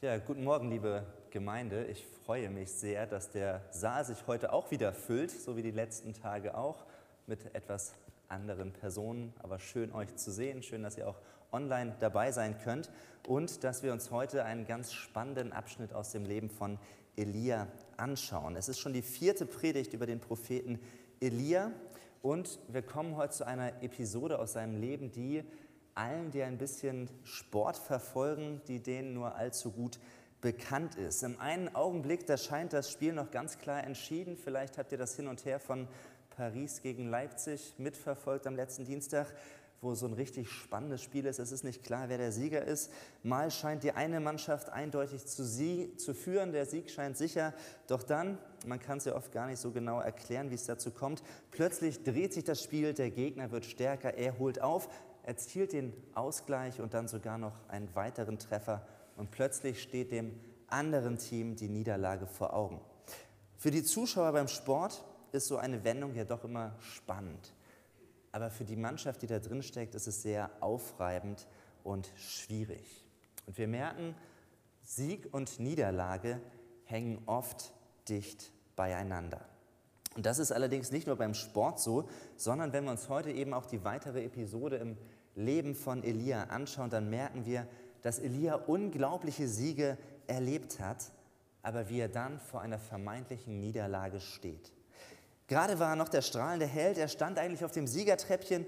Ja, guten Morgen, liebe Gemeinde. Ich freue mich sehr, dass der Saal sich heute auch wieder füllt, so wie die letzten Tage auch, mit etwas anderen Personen. Aber schön euch zu sehen, schön, dass ihr auch online dabei sein könnt und dass wir uns heute einen ganz spannenden Abschnitt aus dem Leben von Elia anschauen. Es ist schon die vierte Predigt über den Propheten Elia und wir kommen heute zu einer Episode aus seinem Leben, die allen, die ein bisschen Sport verfolgen, die denen nur allzu gut bekannt ist. Im einen Augenblick, da scheint das Spiel noch ganz klar entschieden. Vielleicht habt ihr das Hin und Her von Paris gegen Leipzig mitverfolgt am letzten Dienstag, wo so ein richtig spannendes Spiel ist. Es ist nicht klar, wer der Sieger ist. Mal scheint die eine Mannschaft eindeutig zu, sie, zu führen, der Sieg scheint sicher. Doch dann, man kann es ja oft gar nicht so genau erklären, wie es dazu kommt, plötzlich dreht sich das Spiel, der Gegner wird stärker, er holt auf, erzielt den Ausgleich und dann sogar noch einen weiteren Treffer und plötzlich steht dem anderen Team die Niederlage vor Augen. Für die Zuschauer beim Sport ist so eine Wendung ja doch immer spannend. Aber für die Mannschaft, die da drin steckt, ist es sehr aufreibend und schwierig. Und wir merken, Sieg und Niederlage hängen oft dicht beieinander. Und das ist allerdings nicht nur beim Sport so, sondern wenn wir uns heute eben auch die weitere Episode im Leben von Elia anschauen, dann merken wir, dass Elia unglaubliche Siege erlebt hat, aber wie er dann vor einer vermeintlichen Niederlage steht. Gerade war er noch der strahlende Held, er stand eigentlich auf dem Siegertreppchen,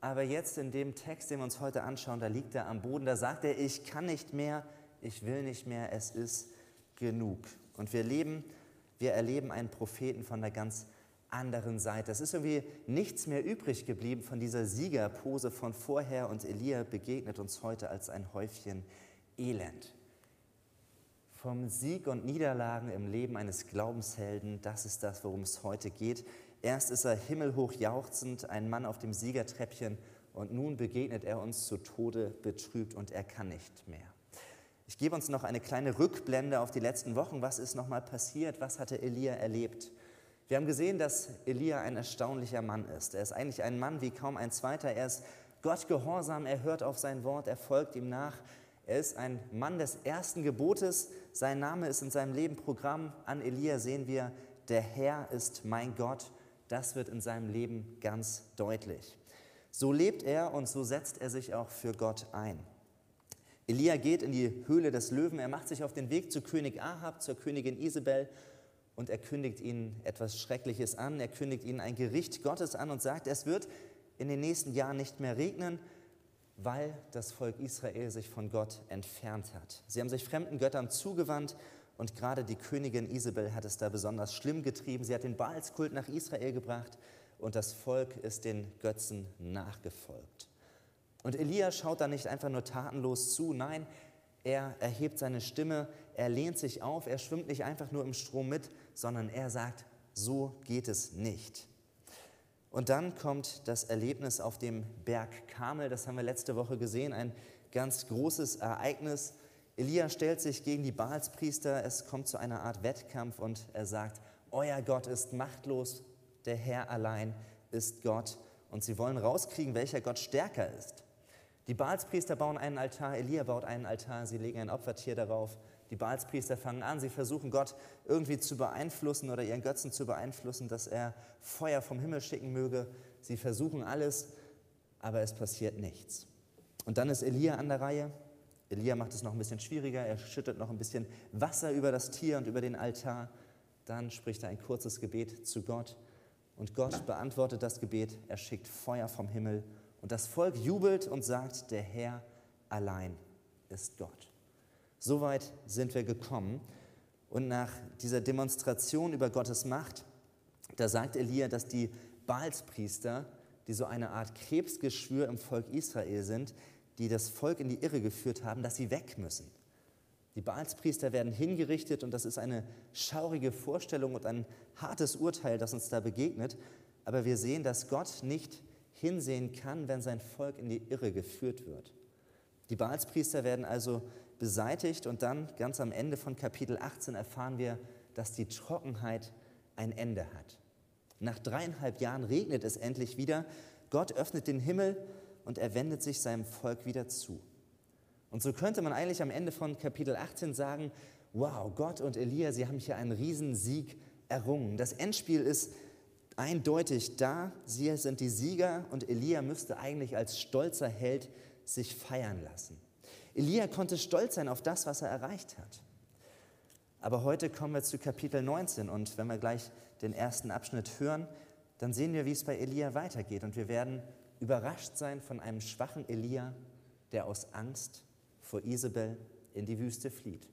aber jetzt in dem Text, den wir uns heute anschauen, da liegt er am Boden, da sagt er, ich kann nicht mehr, ich will nicht mehr, es ist genug. Und wir leben, wir erleben einen Propheten von der ganz anderen Seite. Es ist irgendwie nichts mehr übrig geblieben von dieser Siegerpose von vorher und Elia begegnet uns heute als ein Häufchen Elend. Vom Sieg und Niederlagen im Leben eines Glaubenshelden, das ist das, worum es heute geht. Erst ist er himmelhoch jauchzend, ein Mann auf dem Siegertreppchen, und nun begegnet er uns zu Tode betrübt und er kann nicht mehr. Ich gebe uns noch eine kleine Rückblende auf die letzten Wochen. Was ist nochmal passiert? Was hatte Elia erlebt? Wir haben gesehen, dass Elia ein erstaunlicher Mann ist. Er ist eigentlich ein Mann wie kaum ein zweiter. Er ist Gott gehorsam, er hört auf sein Wort, er folgt ihm nach. Er ist ein Mann des ersten Gebotes. Sein Name ist in seinem Leben Programm. An Elia sehen wir, der Herr ist mein Gott. Das wird in seinem Leben ganz deutlich. So lebt er und so setzt er sich auch für Gott ein. Elia geht in die Höhle des Löwen. Er macht sich auf den Weg zu König Ahab, zur Königin Isabel und er kündigt ihnen etwas Schreckliches an. Er kündigt ihnen ein Gericht Gottes an und sagt, es wird in den nächsten Jahren nicht mehr regnen, weil das Volk Israel sich von Gott entfernt hat. Sie haben sich fremden Göttern zugewandt und gerade die Königin Isabel hat es da besonders schlimm getrieben. Sie hat den Baalskult nach Israel gebracht und das Volk ist den Götzen nachgefolgt. Und Elia schaut da nicht einfach nur tatenlos zu, nein, er erhebt seine Stimme, er lehnt sich auf, er schwimmt nicht einfach nur im Strom mit, sondern er sagt, so geht es nicht. Und dann kommt das Erlebnis auf dem Berg Kamel, das haben wir letzte Woche gesehen, ein ganz großes Ereignis. Elia stellt sich gegen die Baalspriester, es kommt zu einer Art Wettkampf und er sagt, euer Gott ist machtlos, der Herr allein ist Gott. Und sie wollen rauskriegen, welcher Gott stärker ist. Die Baalspriester bauen einen Altar, Elia baut einen Altar, sie legen ein Opfertier darauf. Die Baalspriester fangen an, sie versuchen Gott irgendwie zu beeinflussen oder ihren Götzen zu beeinflussen, dass er Feuer vom Himmel schicken möge. Sie versuchen alles, aber es passiert nichts. Und dann ist Elia an der Reihe. Elia macht es noch ein bisschen schwieriger, er schüttet noch ein bisschen Wasser über das Tier und über den Altar. Dann spricht er ein kurzes Gebet zu Gott und Gott beantwortet das Gebet, er schickt Feuer vom Himmel und das Volk jubelt und sagt, der Herr allein ist Gott. Soweit sind wir gekommen. Und nach dieser Demonstration über Gottes Macht, da sagt Elia, dass die Baalspriester, die so eine Art Krebsgeschwür im Volk Israel sind, die das Volk in die Irre geführt haben, dass sie weg müssen. Die Baalspriester werden hingerichtet und das ist eine schaurige Vorstellung und ein hartes Urteil, das uns da begegnet. Aber wir sehen, dass Gott nicht hinsehen kann, wenn sein Volk in die Irre geführt wird. Die Baalspriester werden also beseitigt und dann ganz am Ende von Kapitel 18 erfahren wir, dass die Trockenheit ein Ende hat. Nach dreieinhalb Jahren regnet es endlich wieder. Gott öffnet den Himmel und er wendet sich seinem Volk wieder zu. Und so könnte man eigentlich am Ende von Kapitel 18 sagen, wow, Gott und Elia, sie haben hier einen Riesensieg errungen. Das Endspiel ist eindeutig da. Sie sind die Sieger und Elia müsste eigentlich als stolzer Held sich feiern lassen. Elia konnte stolz sein auf das, was er erreicht hat. Aber heute kommen wir zu Kapitel 19 und wenn wir gleich den ersten Abschnitt hören, dann sehen wir, wie es bei Elia weitergeht und wir werden überrascht sein von einem schwachen Elia, der aus Angst vor Isabel in die Wüste flieht.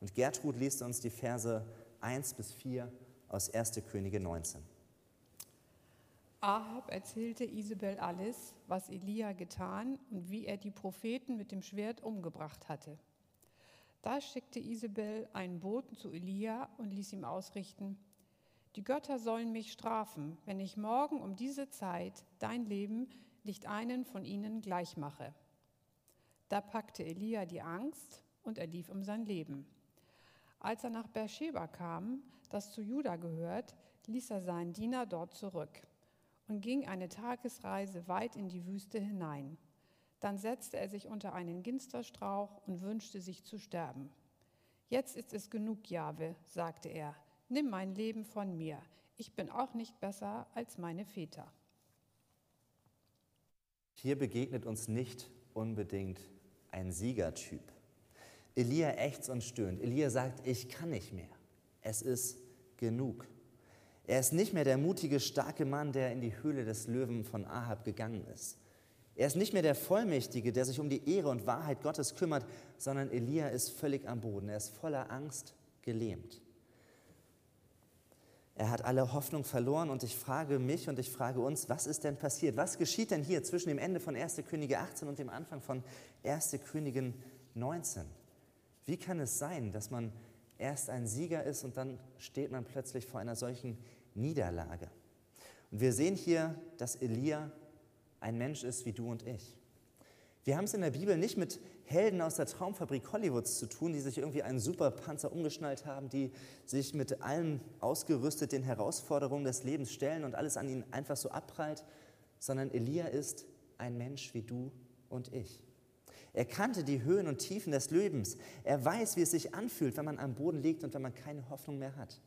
Und Gertrud liest uns die Verse 1 bis 4 aus 1. Könige 19. Ahab erzählte Isabel alles, was Elia getan und wie er die Propheten mit dem Schwert umgebracht hatte. Da schickte Isabel einen Boten zu Elia und ließ ihm ausrichten, die Götter sollen mich strafen, wenn ich morgen um diese Zeit dein Leben nicht einen von ihnen gleich mache. Da packte Elia die Angst und er lief um sein Leben. Als er nach Beersheba kam, das zu Juda gehört, ließ er seinen Diener dort zurück und ging eine Tagesreise weit in die Wüste hinein. Dann setzte er sich unter einen Ginsterstrauch und wünschte sich zu sterben. Jetzt ist es genug, Jahwe, sagte er, nimm mein Leben von mir. Ich bin auch nicht besser als meine Väter. Hier begegnet uns nicht unbedingt ein Siegertyp. Elia ächzt und stöhnt. Elia sagt, ich kann nicht mehr. Es ist genug. Er ist nicht mehr der mutige, starke Mann, der in die Höhle des Löwen von Ahab gegangen ist. Er ist nicht mehr der Vollmächtige, der sich um die Ehre und Wahrheit Gottes kümmert, sondern Elia ist völlig am Boden. Er ist voller Angst, gelähmt. Er hat alle Hoffnung verloren und ich frage mich und ich frage uns, was ist denn passiert? Was geschieht denn hier zwischen dem Ende von 1. Könige 18 und dem Anfang von 1. Königin 19? Wie kann es sein, dass man erst ein Sieger ist und dann steht man plötzlich vor einer solchen Niederlage? Und wir sehen hier, dass Elia ein Mensch ist wie du und ich. Wir haben es in der Bibel nicht mit Helden aus der Traumfabrik Hollywoods zu tun, die sich irgendwie einen Superpanzer umgeschnallt haben, die sich mit allem ausgerüstet den Herausforderungen des Lebens stellen und alles an ihnen einfach so abprallt, sondern Elia ist ein Mensch wie du und ich. Er kannte die Höhen und Tiefen des Lebens. Er weiß, wie es sich anfühlt, wenn man am Boden liegt und wenn man keine Hoffnung mehr hat.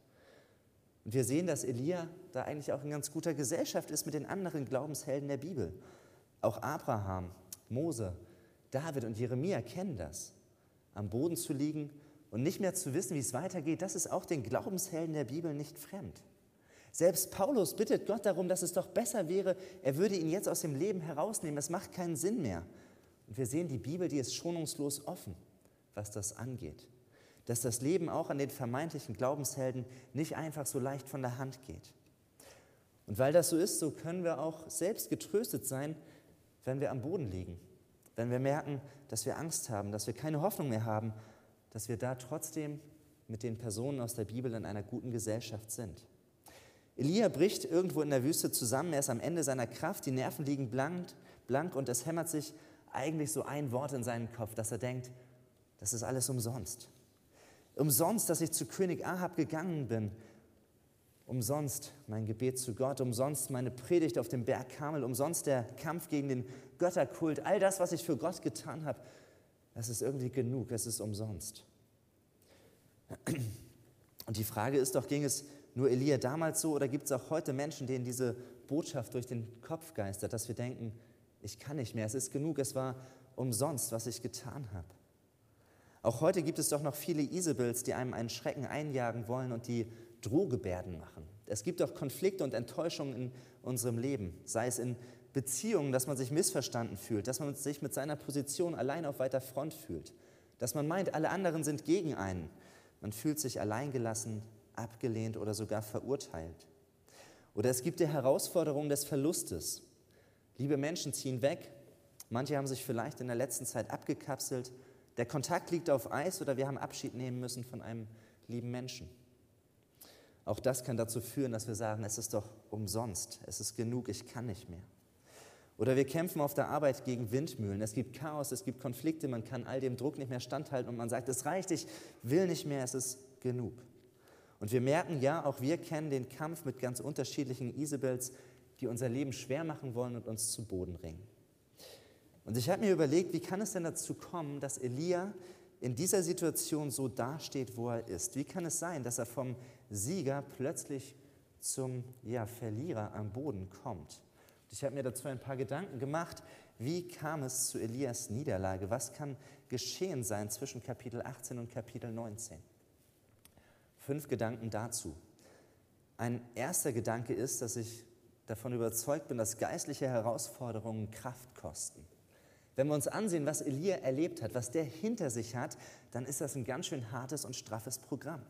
Und wir sehen, dass Elia da eigentlich auch in ganz guter Gesellschaft ist mit den anderen Glaubenshelden der Bibel. Auch Abraham, Mose, David und Jeremia kennen das. Am Boden zu liegen und nicht mehr zu wissen, wie es weitergeht, das ist auch den Glaubenshelden der Bibel nicht fremd. Selbst Paulus bittet Gott darum, dass es doch besser wäre, er würde ihn jetzt aus dem Leben herausnehmen. Es macht keinen Sinn mehr. Und wir sehen, die Bibel, die ist schonungslos offen, was das angeht. Dass das Leben auch an den vermeintlichen Glaubenshelden nicht einfach so leicht von der Hand geht. Und weil das so ist, so können wir auch selbst getröstet sein, wenn wir am Boden liegen. Wenn wir merken, dass wir Angst haben, dass wir keine Hoffnung mehr haben, dass wir da trotzdem mit den Personen aus der Bibel in einer guten Gesellschaft sind. Elia bricht irgendwo in der Wüste zusammen, er ist am Ende seiner Kraft, die Nerven liegen blank, blank und es hämmert sich eigentlich so ein Wort in seinen Kopf, dass er denkt, das ist alles umsonst. Umsonst, dass ich zu König Ahab gegangen bin. Umsonst mein Gebet zu Gott, umsonst meine Predigt auf dem Berg Kamel, umsonst der Kampf gegen den Götterkult, all das, was ich für Gott getan habe, das ist irgendwie genug, es ist umsonst. Und die Frage ist doch, ging es nur Elia damals so oder gibt es auch heute Menschen, denen diese Botschaft durch den Kopf geistert, dass wir denken, ich kann nicht mehr, es ist genug, es war umsonst, was ich getan habe. Auch heute gibt es doch noch viele Isabels, die einem einen Schrecken einjagen wollen und die Drohgebärden machen. Es gibt auch Konflikte und Enttäuschungen in unserem Leben, sei es in Beziehungen, dass man sich missverstanden fühlt, dass man sich mit seiner Position allein auf weiter Front fühlt, dass man meint, alle anderen sind gegen einen. Man fühlt sich alleingelassen, abgelehnt oder sogar verurteilt. Oder es gibt die Herausforderung des Verlustes, Liebe Menschen ziehen weg. Manche haben sich vielleicht in der letzten Zeit abgekapselt. Der Kontakt liegt auf Eis oder wir haben Abschied nehmen müssen von einem lieben Menschen. Auch das kann dazu führen, dass wir sagen, es ist doch umsonst, es ist genug, ich kann nicht mehr. Oder wir kämpfen auf der Arbeit gegen Windmühlen. Es gibt Chaos, es gibt Konflikte, man kann all dem Druck nicht mehr standhalten und man sagt, es reicht, ich will nicht mehr, es ist genug. Und wir merken, ja, auch wir kennen den Kampf mit ganz unterschiedlichen Isabels, die unser Leben schwer machen wollen und uns zu Boden ringen. Und ich habe mir überlegt, wie kann es denn dazu kommen, dass Elia in dieser Situation so dasteht, wo er ist? Wie kann es sein, dass er vom Sieger plötzlich zum ja, Verlierer am Boden kommt? Und ich habe mir dazu ein paar Gedanken gemacht. Wie kam es zu Elias Niederlage? Was kann geschehen sein zwischen Kapitel 18 und Kapitel 19? Fünf Gedanken dazu. Ein erster Gedanke ist, dass ich davon überzeugt bin, dass geistliche Herausforderungen Kraft kosten. Wenn wir uns ansehen, was Elia erlebt hat, was der hinter sich hat, dann ist das ein ganz schön hartes und straffes Programm.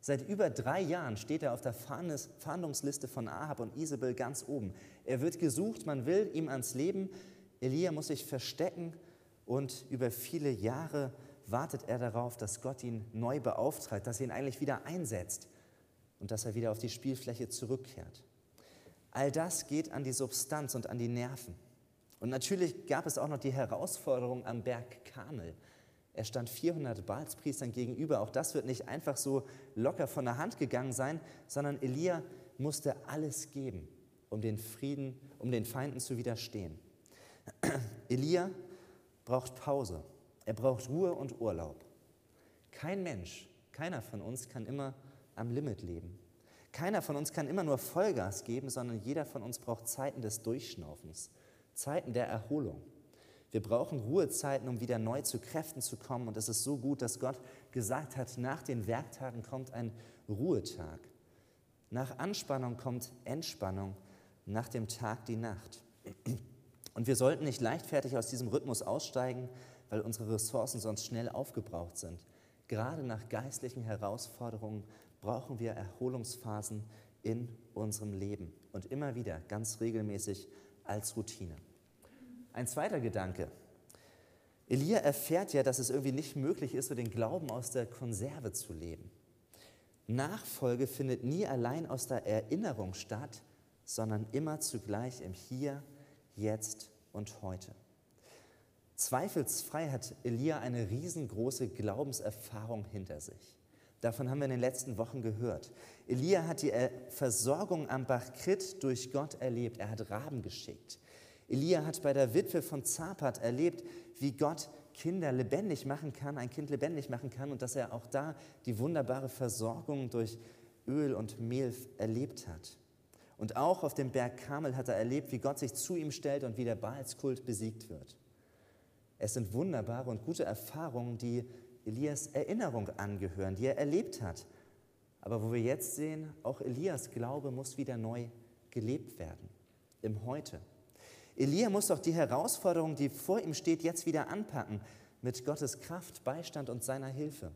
Seit über drei Jahren steht er auf der Fahndungsliste von Ahab und Isabel ganz oben. Er wird gesucht, man will ihm ans Leben. Elia muss sich verstecken und über viele Jahre wartet er darauf, dass Gott ihn neu beauftragt, dass er ihn eigentlich wieder einsetzt und dass er wieder auf die Spielfläche zurückkehrt. All das geht an die Substanz und an die Nerven. Und natürlich gab es auch noch die Herausforderung am Berg Karmel. Er stand 400 Baalspriestern gegenüber. Auch das wird nicht einfach so locker von der Hand gegangen sein, sondern Elia musste alles geben, um den Frieden, um den Feinden zu widerstehen. Elia braucht Pause. Er braucht Ruhe und Urlaub. Kein Mensch, keiner von uns kann immer am Limit leben. Keiner von uns kann immer nur Vollgas geben, sondern jeder von uns braucht Zeiten des Durchschnaufens. Zeiten der Erholung. Wir brauchen Ruhezeiten, um wieder neu zu Kräften zu kommen. Und es ist so gut, dass Gott gesagt hat, nach den Werktagen kommt ein Ruhetag. Nach Anspannung kommt Entspannung, nach dem Tag die Nacht. Und wir sollten nicht leichtfertig aus diesem Rhythmus aussteigen, weil unsere Ressourcen sonst schnell aufgebraucht sind. Gerade nach geistlichen Herausforderungen brauchen wir Erholungsphasen in unserem Leben und immer wieder ganz regelmäßig als Routine. Ein zweiter Gedanke. Elia erfährt ja, dass es irgendwie nicht möglich ist, so den Glauben aus der Konserve zu leben. Nachfolge findet nie allein aus der Erinnerung statt, sondern immer zugleich im Hier, Jetzt und Heute. Zweifelsfrei hat Elia eine riesengroße Glaubenserfahrung hinter sich. Davon haben wir in den letzten Wochen gehört. Elia hat die Versorgung am Bach Krit durch Gott erlebt. Er hat Raben geschickt. Elia hat bei der Witwe von Zapat erlebt, wie Gott Kinder lebendig machen kann, ein Kind lebendig machen kann und dass er auch da die wunderbare Versorgung durch Öl und Mehl erlebt hat. Und auch auf dem Berg Kamel hat er erlebt, wie Gott sich zu ihm stellt und wie der Baalskult besiegt wird. Es sind wunderbare und gute Erfahrungen, die Elias Erinnerung angehören, die er erlebt hat. Aber wo wir jetzt sehen, auch Elias Glaube muss wieder neu gelebt werden, im Heute. Elia muss doch die Herausforderung, die vor ihm steht, jetzt wieder anpacken, mit Gottes Kraft, Beistand und seiner Hilfe.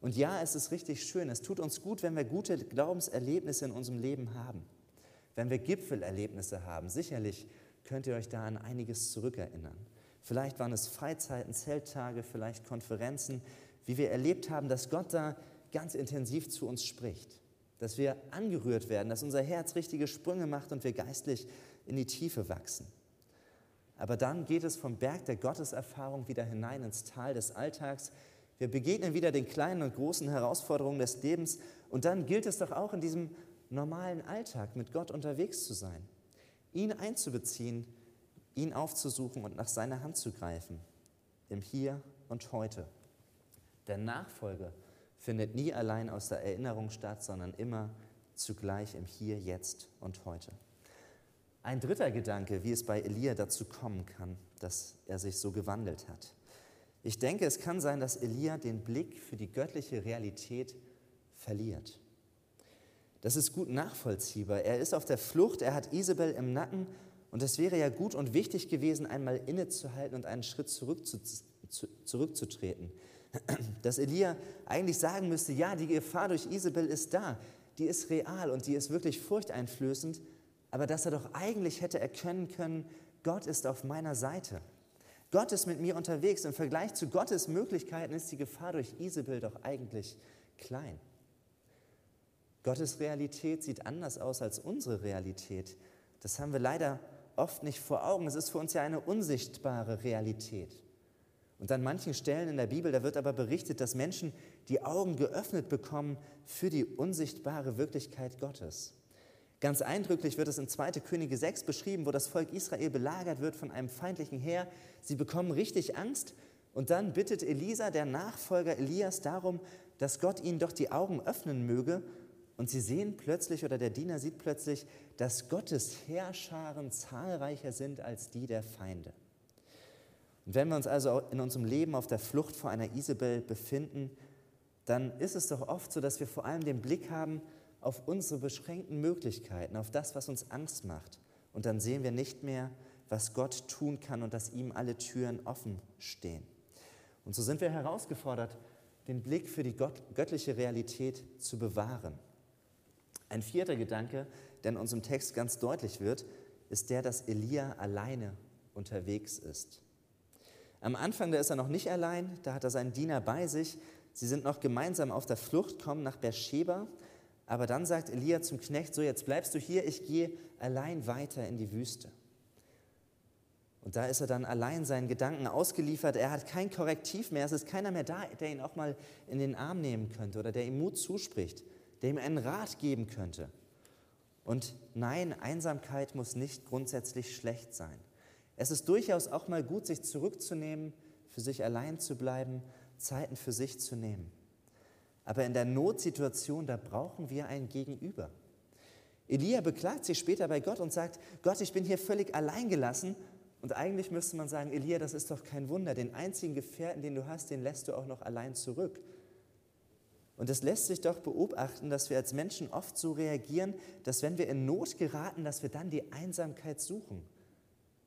Und ja, es ist richtig schön, es tut uns gut, wenn wir gute Glaubenserlebnisse in unserem Leben haben, wenn wir Gipfelerlebnisse haben. Sicherlich könnt ihr euch da an einiges zurückerinnern. Vielleicht waren es Freizeiten, Zelttage, vielleicht Konferenzen, wie wir erlebt haben, dass Gott da ganz intensiv zu uns spricht, dass wir angerührt werden, dass unser Herz richtige Sprünge macht und wir geistlich in die Tiefe wachsen. Aber dann geht es vom Berg der Gotteserfahrung wieder hinein ins Tal des Alltags. Wir begegnen wieder den kleinen und großen Herausforderungen des Lebens und dann gilt es doch auch in diesem normalen Alltag mit Gott unterwegs zu sein, ihn einzubeziehen, ihn aufzusuchen und nach seiner Hand zu greifen, im Hier und Heute. Der Nachfolge findet nie allein aus der Erinnerung statt, sondern immer zugleich im Hier, Jetzt und Heute. Ein dritter Gedanke, wie es bei Elia dazu kommen kann, dass er sich so gewandelt hat. Ich denke, es kann sein, dass Elia den Blick für die göttliche Realität verliert. Das ist gut nachvollziehbar. Er ist auf der Flucht, er hat Isabel im Nacken und es wäre ja gut und wichtig gewesen, einmal innezuhalten und einen Schritt zurück zu, zu, zurückzutreten. Dass Elia eigentlich sagen müsste, ja, die Gefahr durch Isabel ist da, die ist real und die ist wirklich furchteinflößend, aber dass er doch eigentlich hätte erkennen können, Gott ist auf meiner Seite. Gott ist mit mir unterwegs. Im Vergleich zu Gottes Möglichkeiten ist die Gefahr durch Isabel doch eigentlich klein. Gottes Realität sieht anders aus als unsere Realität. Das haben wir leider oft nicht vor Augen. Es ist für uns ja eine unsichtbare Realität. Und an manchen Stellen in der Bibel, da wird aber berichtet, dass Menschen die Augen geöffnet bekommen für die unsichtbare Wirklichkeit Gottes. Ganz eindrücklich wird es in 2. Könige 6 beschrieben, wo das Volk Israel belagert wird von einem feindlichen Heer. Sie bekommen richtig Angst und dann bittet Elisa, der Nachfolger Elias, darum, dass Gott ihnen doch die Augen öffnen möge. Und sie sehen plötzlich, oder der Diener sieht plötzlich, dass Gottes Heerscharen zahlreicher sind als die der Feinde. Und wenn wir uns also in unserem Leben auf der Flucht vor einer Isabel befinden, dann ist es doch oft so, dass wir vor allem den Blick haben auf unsere beschränkten Möglichkeiten, auf das, was uns Angst macht. Und dann sehen wir nicht mehr, was Gott tun kann und dass ihm alle Türen offen stehen. Und so sind wir herausgefordert, den Blick für die göttliche Realität zu bewahren. Ein vierter Gedanke, der in unserem Text ganz deutlich wird, ist der, dass Elia alleine unterwegs ist. Am Anfang, da ist er noch nicht allein, da hat er seinen Diener bei sich. Sie sind noch gemeinsam auf der Flucht, kommen nach Beersheba. Aber dann sagt Elia zum Knecht: So, jetzt bleibst du hier, ich gehe allein weiter in die Wüste. Und da ist er dann allein seinen Gedanken ausgeliefert. Er hat kein Korrektiv mehr. Es ist keiner mehr da, der ihn auch mal in den Arm nehmen könnte oder der ihm Mut zuspricht, der ihm einen Rat geben könnte. Und nein, Einsamkeit muss nicht grundsätzlich schlecht sein. Es ist durchaus auch mal gut, sich zurückzunehmen, für sich allein zu bleiben, Zeiten für sich zu nehmen. Aber in der Notsituation, da brauchen wir ein Gegenüber. Elia beklagt sich später bei Gott und sagt, Gott, ich bin hier völlig allein gelassen. Und eigentlich müsste man sagen, Elia, das ist doch kein Wunder. Den einzigen Gefährten, den du hast, den lässt du auch noch allein zurück. Und es lässt sich doch beobachten, dass wir als Menschen oft so reagieren, dass wenn wir in Not geraten, dass wir dann die Einsamkeit suchen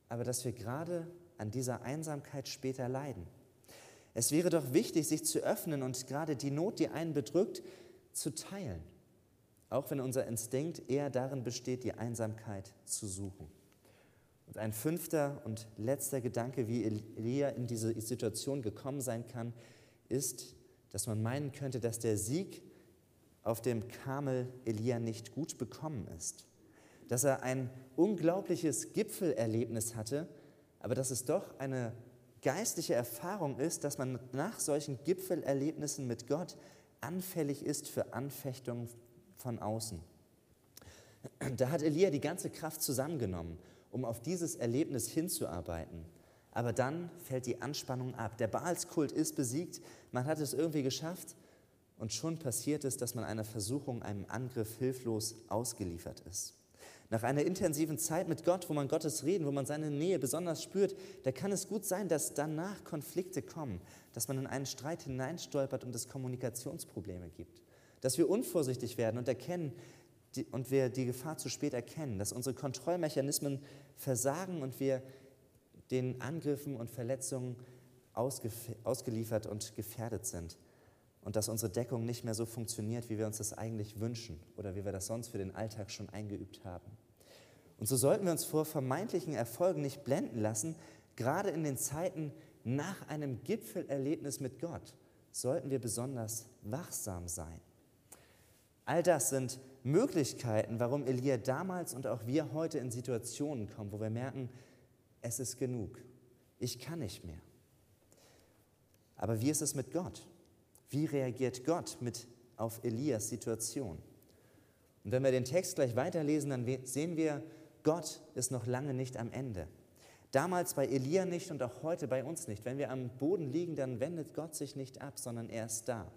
aber dass wir gerade an dieser Einsamkeit später leiden. Es wäre doch wichtig, sich zu öffnen und gerade die Not, die einen bedrückt, zu teilen, auch wenn unser Instinkt eher darin besteht, die Einsamkeit zu suchen. Und ein fünfter und letzter Gedanke, wie Elia in diese Situation gekommen sein kann, ist, dass man meinen könnte, dass der Sieg auf dem Kamel Elia nicht gut bekommen ist dass er ein unglaubliches Gipfelerlebnis hatte, aber dass es doch eine geistliche Erfahrung ist, dass man nach solchen Gipfelerlebnissen mit Gott anfällig ist für Anfechtungen von außen. Da hat Elia die ganze Kraft zusammengenommen, um auf dieses Erlebnis hinzuarbeiten. Aber dann fällt die Anspannung ab. Der Baalskult ist besiegt, man hat es irgendwie geschafft und schon passiert es, dass man einer Versuchung, einem Angriff hilflos ausgeliefert ist. Nach einer intensiven Zeit mit Gott, wo man Gottes Reden, wo man seine Nähe besonders spürt, da kann es gut sein, dass danach Konflikte kommen, dass man in einen Streit hineinstolpert und es Kommunikationsprobleme gibt. Dass wir unvorsichtig werden und erkennen die, und wir die Gefahr zu spät erkennen, dass unsere Kontrollmechanismen versagen und wir den Angriffen und Verletzungen ausgeliefert und gefährdet sind und dass unsere Deckung nicht mehr so funktioniert, wie wir uns das eigentlich wünschen oder wie wir das sonst für den Alltag schon eingeübt haben. Und so sollten wir uns vor vermeintlichen Erfolgen nicht blenden lassen, gerade in den Zeiten nach einem Gipfelerlebnis mit Gott sollten wir besonders wachsam sein. All das sind Möglichkeiten, warum Elia damals und auch wir heute in Situationen kommen, wo wir merken, es ist genug, ich kann nicht mehr. Aber wie ist es mit Gott? Wie reagiert Gott mit auf Elias Situation? Und wenn wir den Text gleich weiterlesen, dann sehen wir, Gott ist noch lange nicht am Ende. Damals bei Elia nicht und auch heute bei uns nicht. Wenn wir am Boden liegen, dann wendet Gott sich nicht ab, sondern er ist da.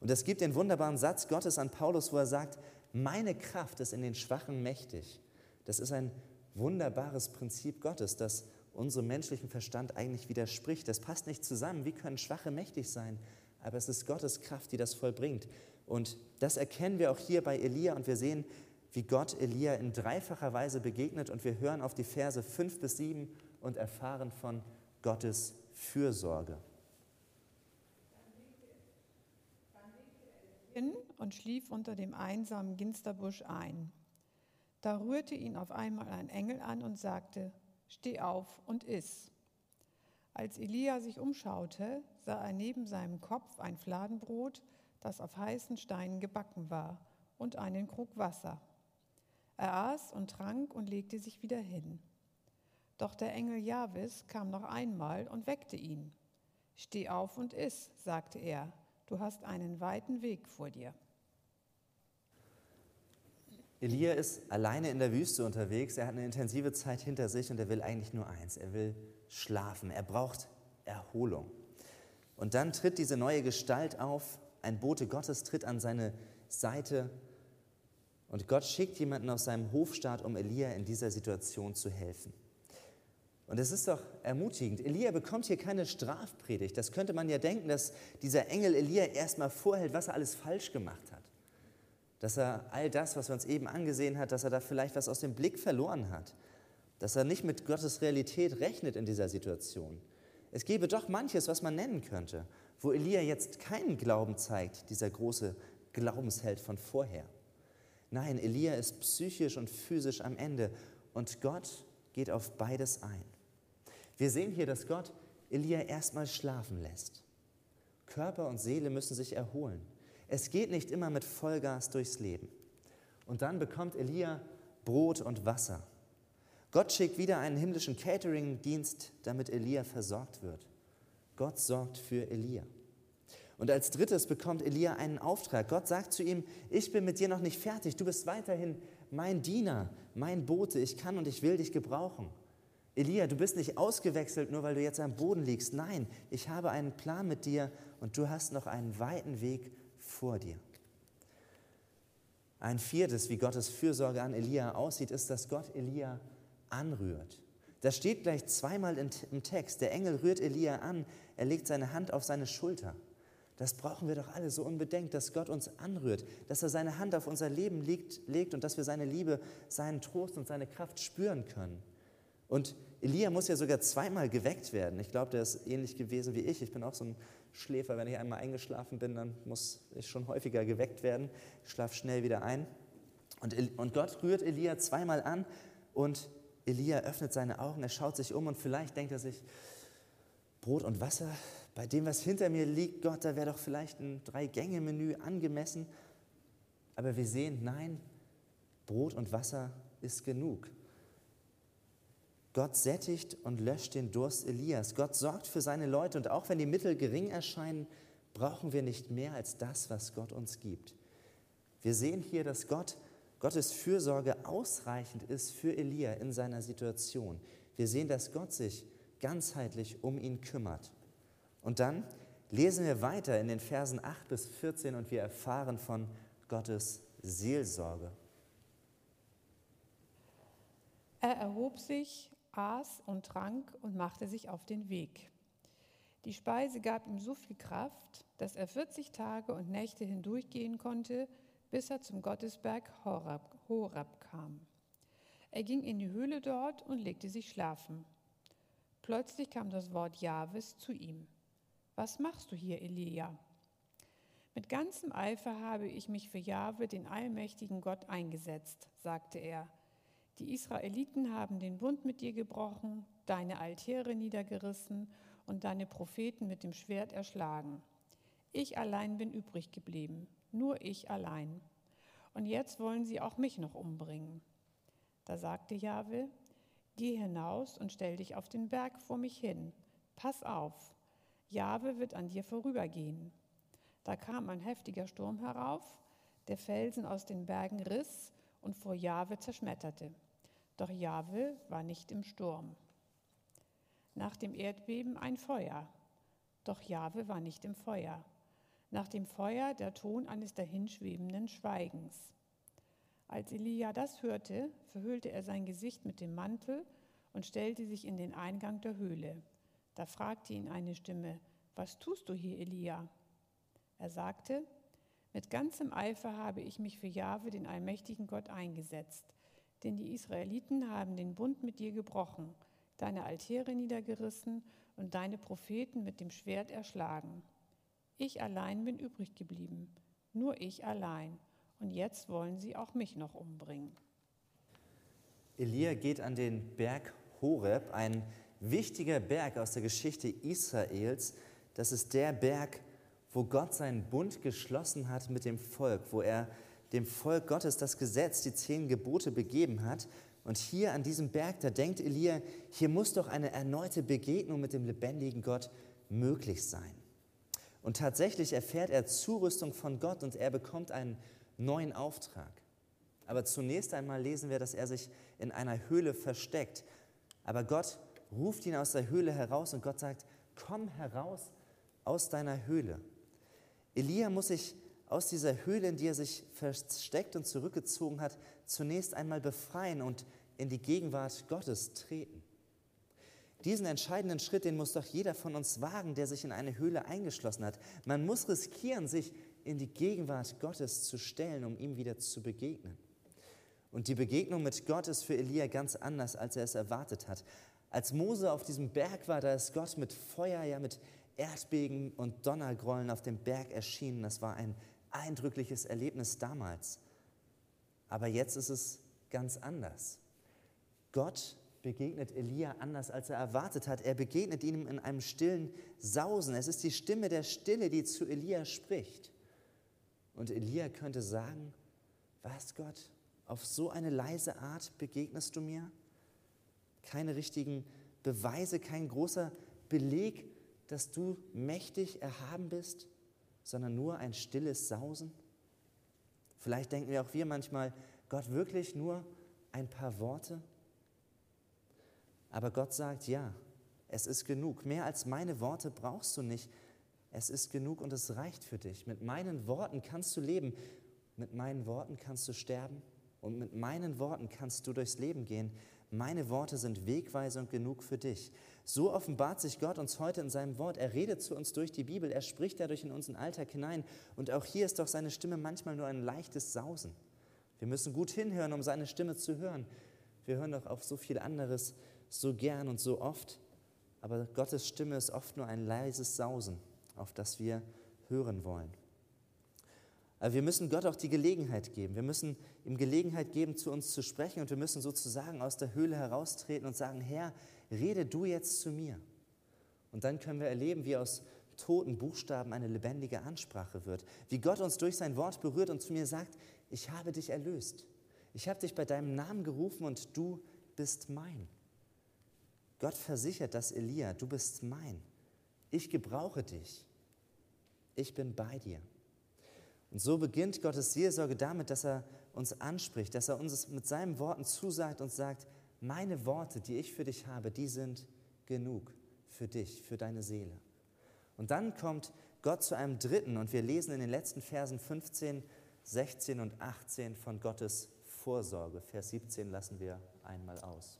Und es gibt den wunderbaren Satz Gottes an Paulus, wo er sagt, meine Kraft ist in den Schwachen mächtig. Das ist ein wunderbares Prinzip Gottes, das unserem menschlichen Verstand eigentlich widerspricht. Das passt nicht zusammen. Wie können Schwache mächtig sein? aber es ist Gottes Kraft, die das vollbringt. Und das erkennen wir auch hier bei Elia und wir sehen, wie Gott Elia in dreifacher Weise begegnet und wir hören auf die Verse 5 bis 7 und erfahren von Gottes Fürsorge. hin und schlief unter dem einsamen Ginsterbusch ein. Da rührte ihn auf einmal ein Engel an und sagte, Steh auf und iss. Als Elia sich umschaute, sah er neben seinem Kopf ein Fladenbrot, das auf heißen Steinen gebacken war, und einen Krug Wasser. Er aß und trank und legte sich wieder hin. Doch der Engel Jahwes kam noch einmal und weckte ihn. Steh auf und iss, sagte er, du hast einen weiten Weg vor dir. Elia ist alleine in der Wüste unterwegs, er hat eine intensive Zeit hinter sich und er will eigentlich nur eins, er will schlafen, er braucht Erholung. Und dann tritt diese neue Gestalt auf, ein Bote Gottes tritt an seine Seite und Gott schickt jemanden aus seinem Hofstaat, um Elia in dieser Situation zu helfen. Und es ist doch ermutigend. Elia bekommt hier keine Strafpredigt. Das könnte man ja denken, dass dieser Engel Elia erstmal vorhält, was er alles falsch gemacht hat. Dass er all das, was wir uns eben angesehen hat, dass er da vielleicht was aus dem Blick verloren hat. Dass er nicht mit Gottes Realität rechnet in dieser Situation. Es gäbe doch manches, was man nennen könnte, wo Elia jetzt keinen Glauben zeigt, dieser große Glaubensheld von vorher. Nein, Elia ist psychisch und physisch am Ende und Gott geht auf beides ein. Wir sehen hier, dass Gott Elia erstmal schlafen lässt. Körper und Seele müssen sich erholen. Es geht nicht immer mit Vollgas durchs Leben. Und dann bekommt Elia Brot und Wasser. Gott schickt wieder einen himmlischen Catering-Dienst, damit Elia versorgt wird. Gott sorgt für Elia. Und als drittes bekommt Elia einen Auftrag. Gott sagt zu ihm, ich bin mit dir noch nicht fertig, du bist weiterhin mein Diener, mein Bote, ich kann und ich will dich gebrauchen. Elia, du bist nicht ausgewechselt, nur weil du jetzt am Boden liegst. Nein, ich habe einen Plan mit dir und du hast noch einen weiten Weg vor dir. Ein viertes, wie Gottes Fürsorge an Elia aussieht, ist, dass Gott Elia anrührt. Das steht gleich zweimal im Text. Der Engel rührt Elia an, er legt seine Hand auf seine Schulter. Das brauchen wir doch alle so unbedingt, dass Gott uns anrührt, dass er seine Hand auf unser Leben legt, legt und dass wir seine Liebe, seinen Trost und seine Kraft spüren können. Und Elia muss ja sogar zweimal geweckt werden. Ich glaube, der ist ähnlich gewesen wie ich. Ich bin auch so ein Schläfer. Wenn ich einmal eingeschlafen bin, dann muss ich schon häufiger geweckt werden. Ich schlafe schnell wieder ein. Und, und Gott rührt Elia zweimal an und Elia öffnet seine Augen, er schaut sich um und vielleicht denkt er sich, Brot und Wasser, bei dem, was hinter mir liegt, Gott, da wäre doch vielleicht ein Drei-Gänge-Menü angemessen. Aber wir sehen, nein, Brot und Wasser ist genug. Gott sättigt und löscht den Durst Elias. Gott sorgt für seine Leute und auch wenn die Mittel gering erscheinen, brauchen wir nicht mehr als das, was Gott uns gibt. Wir sehen hier, dass Gott, Gottes Fürsorge ausreichend ist für Elia in seiner Situation. Wir sehen, dass Gott sich ganzheitlich um ihn kümmert. Und dann lesen wir weiter in den Versen 8 bis 14 und wir erfahren von Gottes Seelsorge. Er erhob sich, aß und trank und machte sich auf den Weg. Die Speise gab ihm so viel Kraft, dass er 40 Tage und Nächte hindurchgehen konnte, bis er zum Gottesberg Horab, Horab kam. Er ging in die Höhle dort und legte sich schlafen. Plötzlich kam das Wort Jahwes zu ihm. Was machst du hier, Elia? Mit ganzem Eifer habe ich mich für Jahwe, den allmächtigen Gott, eingesetzt, sagte er. Die Israeliten haben den Bund mit dir gebrochen, deine Altäre niedergerissen und deine Propheten mit dem Schwert erschlagen. Ich allein bin übrig geblieben, nur ich allein. Und jetzt wollen sie auch mich noch umbringen. Da sagte Jahwe, geh hinaus und stell dich auf den Berg vor mich hin. Pass auf, Jahwe wird an dir vorübergehen. Da kam ein heftiger Sturm herauf, der Felsen aus den Bergen riss und vor Jahwe zerschmetterte. Doch Jahwe war nicht im Sturm. Nach dem Erdbeben ein Feuer. Doch Jahwe war nicht im Feuer. Nach dem Feuer der Ton eines dahinschwebenden Schweigens. Als Elia das hörte, verhüllte er sein Gesicht mit dem Mantel und stellte sich in den Eingang der Höhle. Da fragte ihn eine Stimme, was tust du hier, Elia? Er sagte, mit ganzem Eifer habe ich mich für Jahwe, den allmächtigen Gott, eingesetzt. Denn die Israeliten haben den Bund mit dir gebrochen, deine Altäre niedergerissen und deine Propheten mit dem Schwert erschlagen. Ich allein bin übrig geblieben, nur ich allein. Und jetzt wollen sie auch mich noch umbringen. Elia geht an den Berg Horeb, ein wichtiger Berg aus der Geschichte Israels. Das ist der Berg, wo Gott seinen Bund geschlossen hat mit dem Volk, wo er dem Volk Gottes das Gesetz, die zehn Gebote begeben hat. Und hier an diesem Berg, da denkt Elia, hier muss doch eine erneute Begegnung mit dem lebendigen Gott möglich sein. Und tatsächlich erfährt er Zurüstung von Gott und er bekommt einen neuen Auftrag. Aber zunächst einmal lesen wir, dass er sich in einer Höhle versteckt. Aber Gott ruft ihn aus der Höhle heraus und Gott sagt, komm heraus aus deiner Höhle. Elia muss sich aus dieser Höhle, in die er sich versteckt und zurückgezogen hat, zunächst einmal befreien und in die Gegenwart Gottes treten. Diesen entscheidenden Schritt, den muss doch jeder von uns wagen, der sich in eine Höhle eingeschlossen hat. Man muss riskieren, sich in die Gegenwart Gottes zu stellen, um ihm wieder zu begegnen. Und die Begegnung mit Gott ist für Elia ganz anders, als er es erwartet hat. Als Mose auf diesem Berg war, da ist Gott mit Feuer, ja mit Erdbeben und Donnergrollen auf dem Berg erschienen. Das war ein eindrückliches Erlebnis damals. Aber jetzt ist es ganz anders. Gott begegnet Elia anders, als er erwartet hat. Er begegnet ihm in einem stillen Sausen. Es ist die Stimme der Stille, die zu Elia spricht. Und Elia könnte sagen, was Gott, auf so eine leise Art begegnest du mir? Keine richtigen Beweise, kein großer Beleg, dass du mächtig erhaben bist, sondern nur ein stilles Sausen? Vielleicht denken wir auch wir manchmal, Gott wirklich nur ein paar Worte? Aber Gott sagt, ja, es ist genug. Mehr als meine Worte brauchst du nicht. Es ist genug und es reicht für dich. Mit meinen Worten kannst du leben. Mit meinen Worten kannst du sterben. Und mit meinen Worten kannst du durchs Leben gehen. Meine Worte sind Wegweisung genug für dich. So offenbart sich Gott uns heute in seinem Wort. Er redet zu uns durch die Bibel. Er spricht dadurch in unseren Alltag hinein. Und auch hier ist doch seine Stimme manchmal nur ein leichtes Sausen. Wir müssen gut hinhören, um seine Stimme zu hören. Wir hören doch auf so viel anderes so gern und so oft, aber Gottes Stimme ist oft nur ein leises Sausen, auf das wir hören wollen. Aber wir müssen Gott auch die Gelegenheit geben. Wir müssen ihm Gelegenheit geben, zu uns zu sprechen und wir müssen sozusagen aus der Höhle heraustreten und sagen, Herr, rede du jetzt zu mir. Und dann können wir erleben, wie aus toten Buchstaben eine lebendige Ansprache wird, wie Gott uns durch sein Wort berührt und zu mir sagt, ich habe dich erlöst. Ich habe dich bei deinem Namen gerufen und du bist mein. Gott versichert das Elia, du bist mein. Ich gebrauche dich. Ich bin bei dir. Und so beginnt Gottes Seelsorge damit, dass er uns anspricht, dass er uns mit seinen Worten zusagt und sagt, meine Worte, die ich für dich habe, die sind genug für dich, für deine Seele. Und dann kommt Gott zu einem dritten und wir lesen in den letzten Versen 15, 16 und 18 von Gottes Vorsorge. Vers 17 lassen wir einmal aus.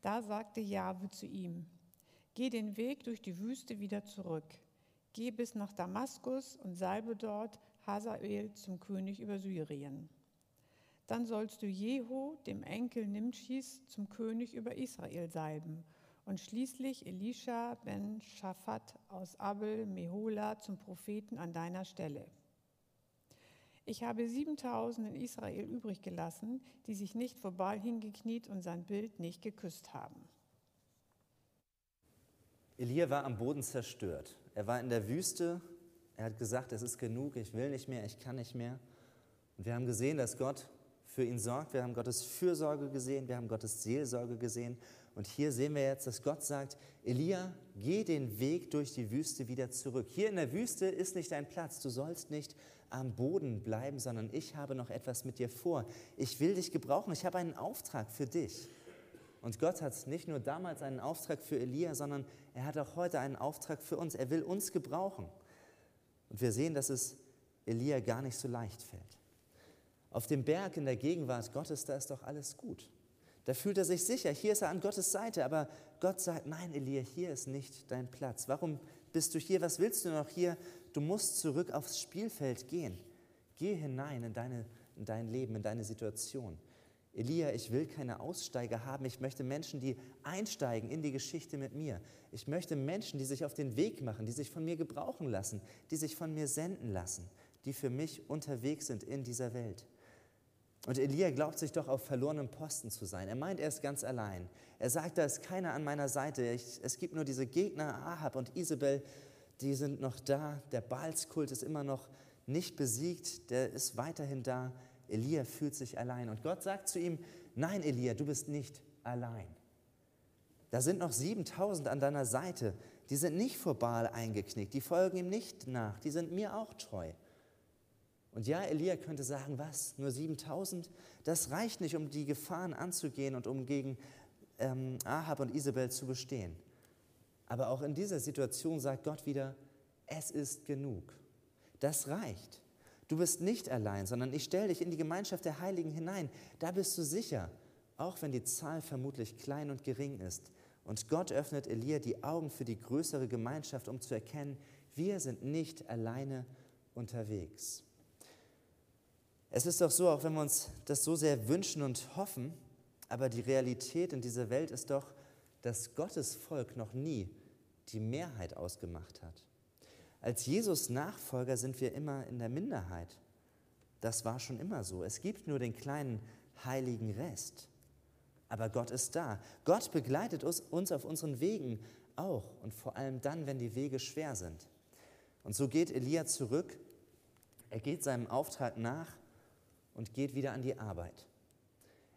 Da sagte Jahwe zu ihm, Geh den Weg durch die Wüste wieder zurück. Geh bis nach Damaskus und salbe dort Hazael zum König über Syrien. Dann sollst du Jehu, dem Enkel Nimschis, zum König über Israel salben und schließlich Elisha ben Shaphat aus Abel Mehola zum Propheten an deiner Stelle. Ich habe 7000 in Israel übrig gelassen, die sich nicht vor Baal hingekniet und sein Bild nicht geküsst haben. Elia war am Boden zerstört. Er war in der Wüste. Er hat gesagt, es ist genug, ich will nicht mehr, ich kann nicht mehr. Und wir haben gesehen, dass Gott für ihn sorgt. Wir haben Gottes Fürsorge gesehen, wir haben Gottes Seelsorge gesehen. Und hier sehen wir jetzt, dass Gott sagt, Elia, geh den Weg durch die Wüste wieder zurück. Hier in der Wüste ist nicht dein Platz. Du sollst nicht am Boden bleiben, sondern ich habe noch etwas mit dir vor. Ich will dich gebrauchen. Ich habe einen Auftrag für dich. Und Gott hat nicht nur damals einen Auftrag für Elia, sondern er hat auch heute einen Auftrag für uns. Er will uns gebrauchen. Und wir sehen, dass es Elia gar nicht so leicht fällt. Auf dem Berg in der Gegenwart Gottes, da ist doch alles gut. Da fühlt er sich sicher, hier ist er an Gottes Seite, aber Gott sagt, nein, Elia, hier ist nicht dein Platz. Warum bist du hier? Was willst du noch hier? Du musst zurück aufs Spielfeld gehen. Geh hinein in, deine, in dein Leben, in deine Situation. Elia, ich will keine Aussteiger haben. Ich möchte Menschen, die einsteigen in die Geschichte mit mir. Ich möchte Menschen, die sich auf den Weg machen, die sich von mir gebrauchen lassen, die sich von mir senden lassen, die für mich unterwegs sind in dieser Welt. Und Elia glaubt sich doch auf verlorenem Posten zu sein. Er meint, er ist ganz allein. Er sagt, da ist keiner an meiner Seite. Ich, es gibt nur diese Gegner, Ahab und Isabel, die sind noch da. Der Baalskult ist immer noch nicht besiegt, der ist weiterhin da. Elia fühlt sich allein. Und Gott sagt zu ihm, nein, Elia, du bist nicht allein. Da sind noch 7000 an deiner Seite. Die sind nicht vor Baal eingeknickt, die folgen ihm nicht nach, die sind mir auch treu. Und ja, Elia könnte sagen, was, nur 7000? Das reicht nicht, um die Gefahren anzugehen und um gegen ähm, Ahab und Isabel zu bestehen. Aber auch in dieser Situation sagt Gott wieder, es ist genug. Das reicht. Du bist nicht allein, sondern ich stelle dich in die Gemeinschaft der Heiligen hinein. Da bist du sicher, auch wenn die Zahl vermutlich klein und gering ist. Und Gott öffnet Elia die Augen für die größere Gemeinschaft, um zu erkennen, wir sind nicht alleine unterwegs. Es ist doch so, auch wenn wir uns das so sehr wünschen und hoffen, aber die Realität in dieser Welt ist doch, dass Gottes Volk noch nie die Mehrheit ausgemacht hat. Als Jesus Nachfolger sind wir immer in der Minderheit. Das war schon immer so. Es gibt nur den kleinen heiligen Rest. Aber Gott ist da. Gott begleitet uns auf unseren Wegen auch und vor allem dann, wenn die Wege schwer sind. Und so geht Elia zurück. Er geht seinem Auftrag nach und geht wieder an die Arbeit.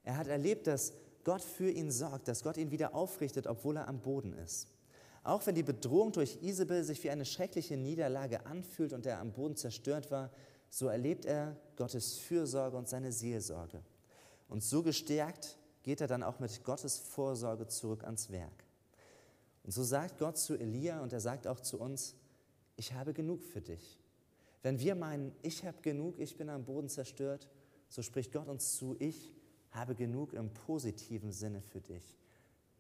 Er hat erlebt, dass Gott für ihn sorgt, dass Gott ihn wieder aufrichtet, obwohl er am Boden ist. Auch wenn die Bedrohung durch Isabel sich wie eine schreckliche Niederlage anfühlt und er am Boden zerstört war, so erlebt er Gottes Fürsorge und seine Seelsorge. Und so gestärkt geht er dann auch mit Gottes Vorsorge zurück ans Werk. Und so sagt Gott zu Elia und er sagt auch zu uns, ich habe genug für dich. Wenn wir meinen, ich habe genug, ich bin am Boden zerstört, so spricht Gott uns zu, ich habe genug im positiven Sinne für dich.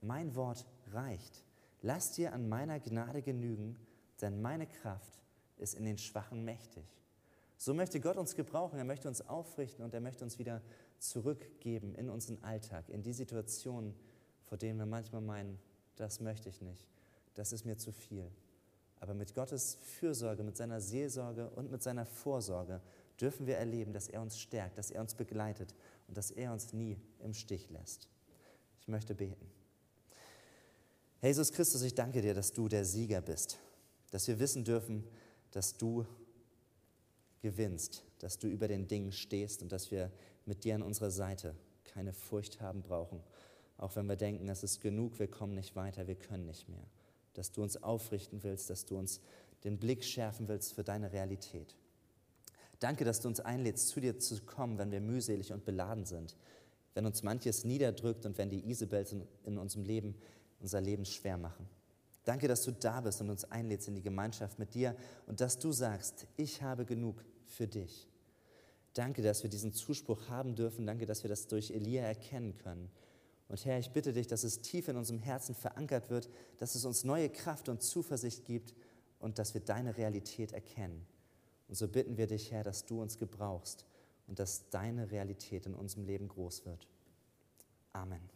Mein Wort reicht. Lass dir an meiner Gnade genügen, denn meine Kraft ist in den Schwachen mächtig. So möchte Gott uns gebrauchen, er möchte uns aufrichten und er möchte uns wieder zurückgeben in unseren Alltag, in die Situationen, vor denen wir manchmal meinen, das möchte ich nicht, das ist mir zu viel. Aber mit Gottes Fürsorge, mit seiner Seelsorge und mit seiner Vorsorge dürfen wir erleben, dass er uns stärkt, dass er uns begleitet und dass er uns nie im Stich lässt. Ich möchte beten. Jesus Christus, ich danke dir, dass du der Sieger bist, dass wir wissen dürfen, dass du gewinnst, dass du über den Dingen stehst und dass wir mit dir an unserer Seite keine Furcht haben brauchen, auch wenn wir denken, es ist genug, wir kommen nicht weiter, wir können nicht mehr, dass du uns aufrichten willst, dass du uns den Blick schärfen willst für deine Realität. Danke, dass du uns einlädst, zu dir zu kommen, wenn wir mühselig und beladen sind, wenn uns manches niederdrückt und wenn die Isabels in unserem Leben unser Leben schwer machen. Danke, dass du da bist und uns einlädst in die Gemeinschaft mit dir und dass du sagst, ich habe genug für dich. Danke, dass wir diesen Zuspruch haben dürfen. Danke, dass wir das durch Elia erkennen können. Und Herr, ich bitte dich, dass es tief in unserem Herzen verankert wird, dass es uns neue Kraft und Zuversicht gibt und dass wir deine Realität erkennen. Und so bitten wir dich, Herr, dass du uns gebrauchst und dass deine Realität in unserem Leben groß wird. Amen.